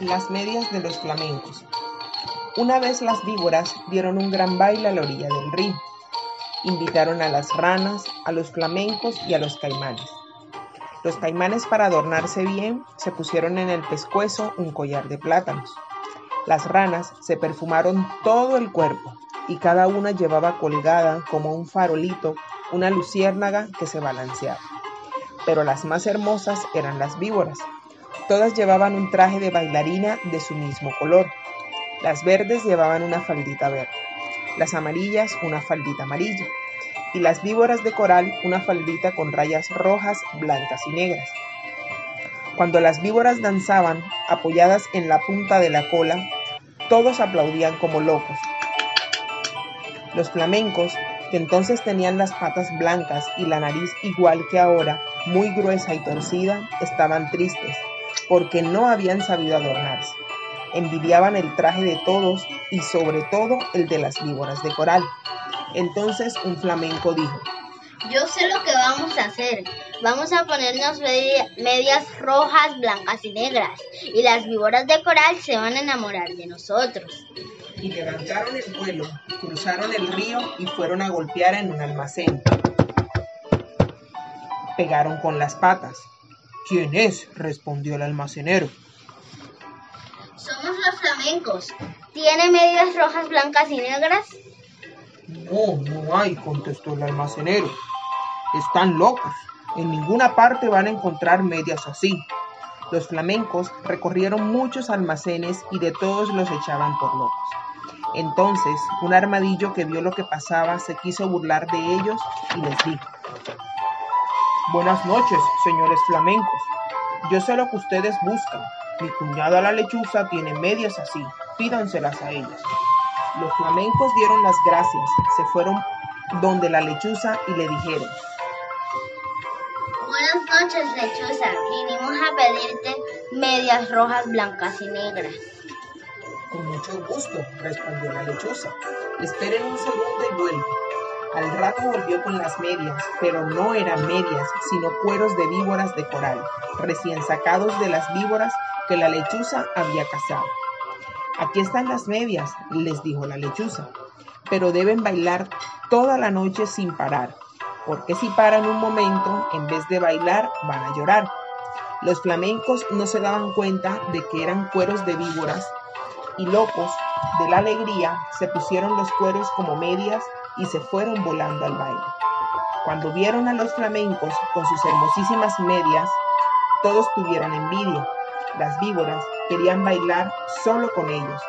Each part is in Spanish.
Las medias de los flamencos. Una vez las víboras dieron un gran baile a la orilla del río. Invitaron a las ranas, a los flamencos y a los caimanes. Los caimanes para adornarse bien se pusieron en el pescuezo un collar de plátanos. Las ranas se perfumaron todo el cuerpo y cada una llevaba colgada como un farolito una luciérnaga que se balanceaba. Pero las más hermosas eran las víboras. Todas llevaban un traje de bailarina de su mismo color. Las verdes llevaban una faldita verde, las amarillas una faldita amarilla y las víboras de coral una faldita con rayas rojas, blancas y negras. Cuando las víboras danzaban, apoyadas en la punta de la cola, todos aplaudían como locos. Los flamencos, que entonces tenían las patas blancas y la nariz igual que ahora, muy gruesa y torcida, estaban tristes, porque no habían sabido adornarse. Envidiaban el traje de todos y sobre todo el de las víboras de coral. Entonces un flamenco dijo, Yo sé lo que vamos a hacer. Vamos a ponernos medias rojas, blancas y negras. Y las víboras de coral se van a enamorar de nosotros. Y levantaron el vuelo, cruzaron el río y fueron a golpear en un almacén. Pegaron con las patas. ¿Quién es? respondió el almacenero. Somos los flamencos. ¿Tiene medias rojas, blancas y negras? No, no hay, contestó el almacenero. Están locos. En ninguna parte van a encontrar medias así. Los flamencos recorrieron muchos almacenes y de todos los echaban por locos. Entonces, un armadillo que vio lo que pasaba se quiso burlar de ellos y les dijo, Buenas noches, señores flamencos. Yo sé lo que ustedes buscan. Mi cuñada la lechuza tiene medias así. Pídanselas a ellas. Los flamencos dieron las gracias, se fueron donde la lechuza y le dijeron, Buenas noches, lechuza. Vinimos a pedirte medias rojas, blancas y negras. Con mucho gusto, respondió la lechuza. Esperen un segundo y vuelvo. Al rato volvió con las medias, pero no eran medias, sino cueros de víboras de coral, recién sacados de las víboras que la lechuza había cazado. Aquí están las medias, les dijo la lechuza, pero deben bailar toda la noche sin parar, porque si paran un momento, en vez de bailar, van a llorar. Los flamencos no se daban cuenta de que eran cueros de víboras y locos de la alegría se pusieron los cueros como medias y se fueron volando al baile. Cuando vieron a los flamencos con sus hermosísimas medias, todos tuvieron envidia las víboras querían bailar solo con ellos,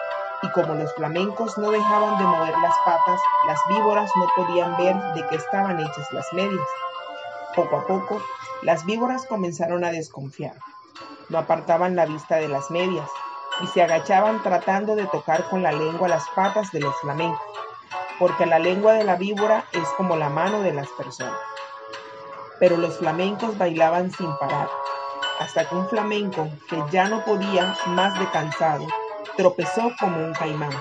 y como los flamencos no dejaban de mover las patas, las víboras no podían ver de qué estaban hechas las medias. Poco a poco, las víboras comenzaron a desconfiar. No apartaban la vista de las medias y se agachaban tratando de tocar con la lengua las patas de los flamencos, porque la lengua de la víbora es como la mano de las personas. Pero los flamencos bailaban sin parar, hasta que un flamenco, que ya no podía más de cansado, tropezó como un caimán.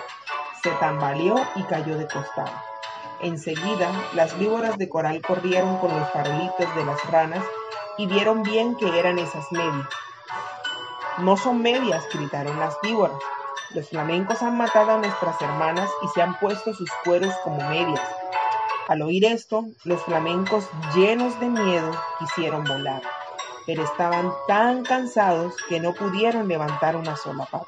Se tambaleó y cayó de costado. Enseguida, las víboras de coral corrieron con los farolitos de las ranas y vieron bien que eran esas medias. No son medias, gritaron las víboras. Los flamencos han matado a nuestras hermanas y se han puesto sus cueros como medias. Al oír esto, los flamencos, llenos de miedo, quisieron volar pero estaban tan cansados que no pudieron levantar una sola pata.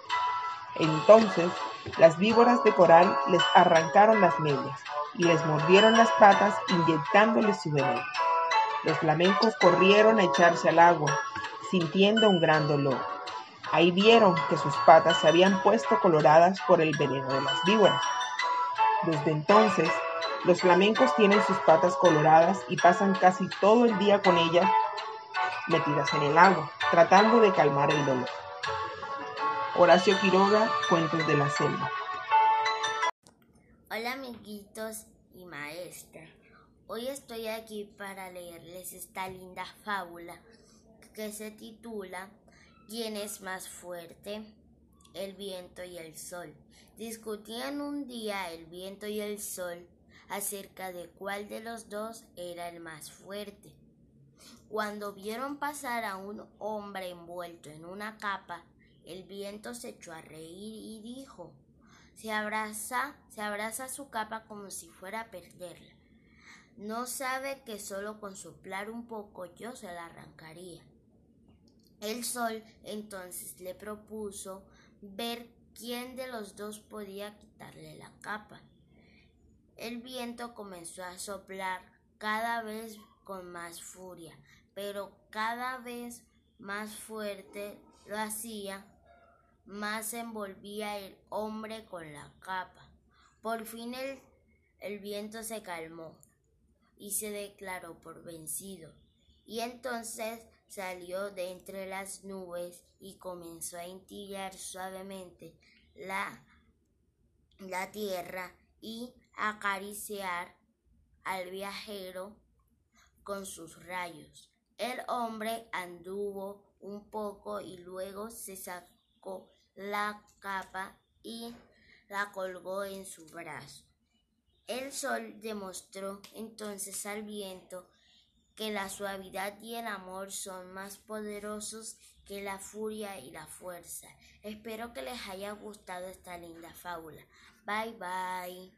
Entonces las víboras de coral les arrancaron las medias y les mordieron las patas inyectándoles su veneno. Los flamencos corrieron a echarse al agua, sintiendo un gran dolor. Ahí vieron que sus patas se habían puesto coloradas por el veneno de las víboras. Desde entonces, los flamencos tienen sus patas coloradas y pasan casi todo el día con ellas metidas en el agua, tratando de calmar el dolor. Horacio Quiroga, Cuentos de la Selva. Hola amiguitos y maestra. Hoy estoy aquí para leerles esta linda fábula que se titula ¿Quién es más fuerte? El viento y el sol. Discutían un día el viento y el sol acerca de cuál de los dos era el más fuerte. Cuando vieron pasar a un hombre envuelto en una capa El viento se echó a reír y dijo, se abraza, se abraza su capa como si fuera a perderla. No sabe que solo con soplar un poco yo se la arrancaría. El sol entonces le propuso ver quién de los dos podía quitarle la capa. El viento comenzó a soplar cada vez con más furia, pero cada vez más fuerte lo hacía más envolvía el hombre con la capa. Por fin el, el viento se calmó y se declaró por vencido. Y entonces salió de entre las nubes y comenzó a entillar suavemente la, la tierra y acariciar al viajero con sus rayos. El hombre anduvo un poco y luego se sacó la capa y la colgó en su brazo. El sol demostró entonces al viento que la suavidad y el amor son más poderosos que la furia y la fuerza. Espero que les haya gustado esta linda fábula. Bye bye.